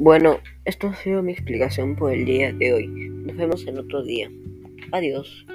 Bueno, esto ha sido mi explicación por el día de hoy. Nos vemos en otro día. Adiós.